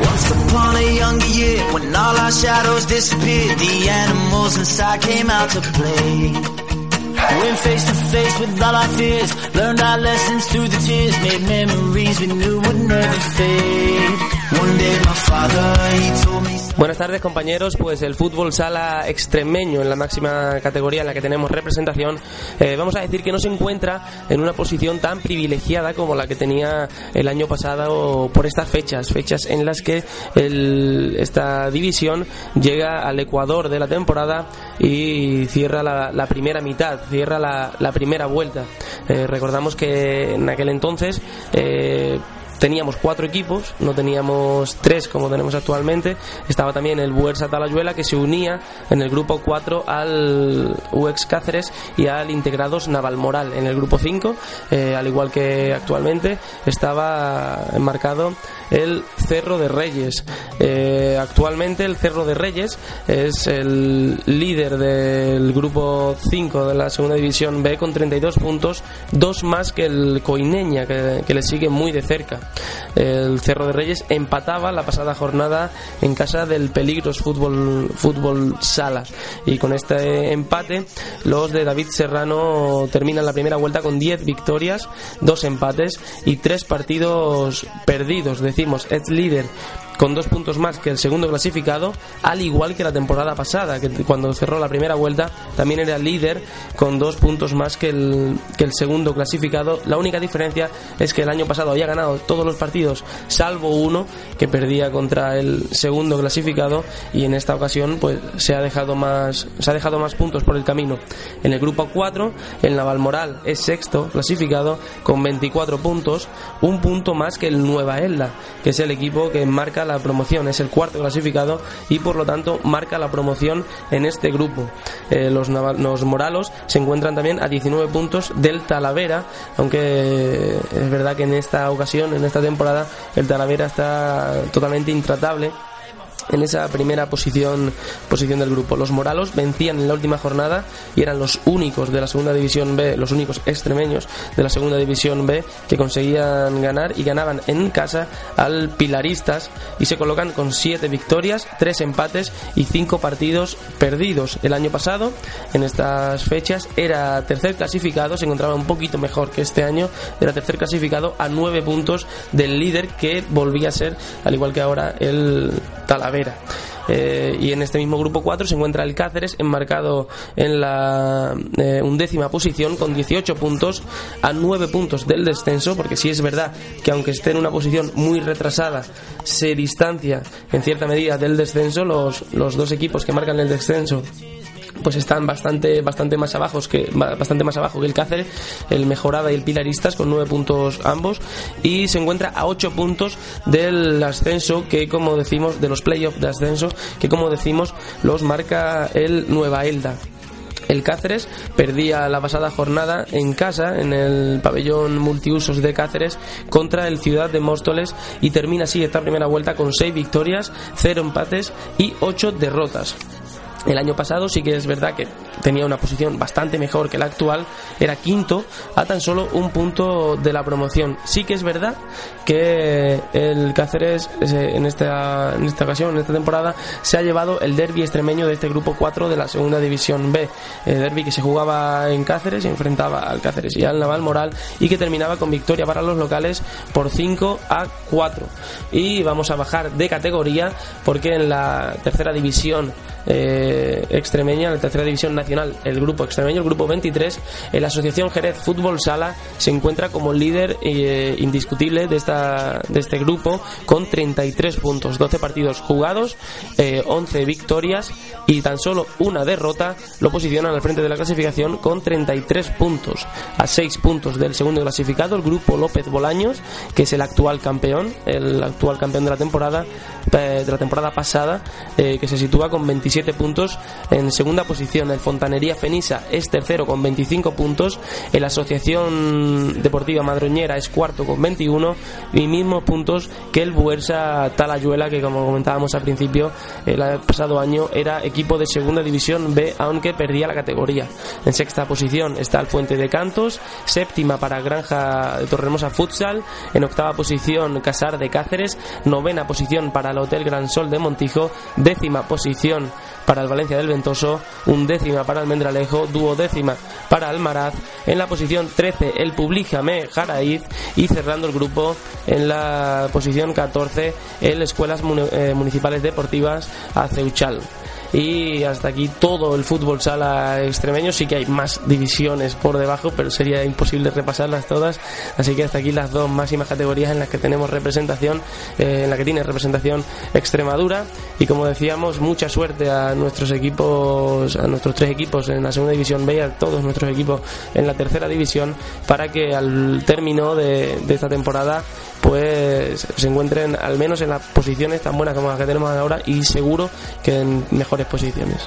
Once upon a younger year, when all our shadows disappeared, the animals inside came out to play. Went face to face with all our fears, learned our lessons through the tears, made memories we knew would never fade. One day my father, he told me. Buenas tardes compañeros, pues el fútbol sala extremeño en la máxima categoría en la que tenemos representación, eh, vamos a decir que no se encuentra en una posición tan privilegiada como la que tenía el año pasado por estas fechas, fechas en las que el- esta división llega al ecuador de la temporada y cierra la, primera mitad, cierra la, la primera vuelta. Eh, recordamos que en aquel entonces eh, teníamos cuatro equipos, no teníamos tres como tenemos actualmente. Estaba también el Buersa Talayuela que se unía en el grupo 4 al UX Cáceres y al Integrados Navalmoral. En el grupo 5, eh, al igual que actualmente, estaba enmarcado el Cerro de Reyes. Eh, actualmente el Cerro de Reyes es el líder del grupo 5 de la segunda división B con 32 puntos, dos más que el Coineña que le sigue muy de cerca. El Cerro de Reyes empataba la pasada jornada en casa del Peligros Fútbol, Fútbol Sala y con este empate los de David Serrano terminan la primera vuelta con 10 victorias, dos empates y tres partidos perdidos. Decimos, es líder con dos puntos más que el segundo clasificado, al igual que la temporada pasada, que cuando cerró la primera vuelta también era líder con dos puntos más que el, que el segundo clasificado. La única diferencia es que el año pasado había ganado todos los partidos, salvo uno que perdía contra el segundo clasificado y en esta ocasión pues se ha dejado más se ha dejado más puntos por el camino. En el grupo 4, el Navalmoral es sexto clasificado con 24 puntos, un punto más que el Nueva Elda, que es el equipo que marca la promoción, es el cuarto clasificado y por lo tanto marca la promoción en este grupo. Eh, los, los Moralos se encuentran también a 19 puntos del Talavera, aunque es verdad que en esta ocasión, en esta temporada, el Talavera está totalmente intratable en esa primera posición posición del grupo. Los Moralos vencían en la última jornada y eran los únicos de la segunda división B, los únicos extremeños de la segunda división B que conseguían ganar y ganaban en casa al Pilaristas y se colocan con siete victorias, tres empates y cinco partidos perdidos. El año pasado, en estas fechas, era tercer clasificado, se encontraba un poquito mejor que este año, era tercer clasificado a nueve puntos del líder que volvía a ser, al igual que ahora, el Talavera. Eh, y en este mismo grupo 4 se encuentra el Cáceres enmarcado en la eh, undécima posición con 18 puntos a 9 puntos del descenso porque sí es verdad que aunque esté en una posición muy retrasada se distancia en cierta medida del descenso los, los dos equipos que marcan el descenso pues están bastante bastante más abajo que bastante más abajo que el Cáceres, el Mejorada y el Pilaristas con nueve puntos ambos y se encuentra a ocho puntos del ascenso que como decimos de los playoffs de ascenso que como decimos los marca el Nueva Elda. El Cáceres perdía la pasada jornada en casa, en el pabellón multiusos de Cáceres, contra el Ciudad de Móstoles y termina así esta primera vuelta con seis victorias, cero empates y ocho derrotas. El año pasado sí que es verdad que tenía una posición bastante mejor que la actual, era quinto a tan solo un punto de la promoción. Sí que es verdad que el Cáceres en esta, en esta ocasión, en esta temporada, se ha llevado el derby extremeño de este grupo 4 de la segunda división B. El derby que se jugaba en Cáceres enfrentaba al Cáceres y al Naval Moral y que terminaba con victoria para los locales por 5 a 4. Y vamos a bajar de categoría porque en la tercera división eh, extremeña, en la tercera división nacional, el grupo extremeño, el grupo 23, en la Asociación Jerez Fútbol Sala se encuentra como líder eh, indiscutible de, esta, de este grupo con 33 puntos, 12 partidos jugados, eh, 11 victorias y tan solo una derrota lo posicionan al frente de la clasificación con 33 puntos, a 6 puntos del segundo clasificado, el grupo López Bolaños, que es el actual campeón, el actual campeón de la temporada, eh, de la temporada pasada, eh, que se sitúa con 27 puntos. En segunda posición, el Fontanería Fenisa es tercero con 25 puntos. El Asociación Deportiva Madroñera es cuarto con 21 y mismos puntos que el Buersa Talayuela, que como comentábamos al principio, el pasado año era equipo de segunda división B, aunque perdía la categoría. En sexta posición está el Fuente de Cantos, séptima para Granja de Torremosa Futsal, en octava posición Casar de Cáceres, novena posición para el Hotel Gran Sol de Montijo, décima posición para el Valencia del Ventoso, undécima para el Mendralejo, duodécima para el Maraz, en la posición 13 el Publijame Jaraíz y cerrando el grupo en la posición 14 el Escuelas eh, Municipales Deportivas Aceuchal y hasta aquí todo el fútbol sala extremeño. Sí que hay más divisiones por debajo, pero sería imposible repasarlas todas. Así que hasta aquí las dos máximas categorías en las que tenemos representación, eh, en la que tiene representación Extremadura. Y como decíamos, mucha suerte a nuestros equipos, a nuestros tres equipos en la segunda división B y a todos nuestros equipos en la tercera división para que al término de, de esta temporada pues se encuentren al menos en las posiciones tan buenas como las que tenemos ahora y seguro que en mejores posiciones.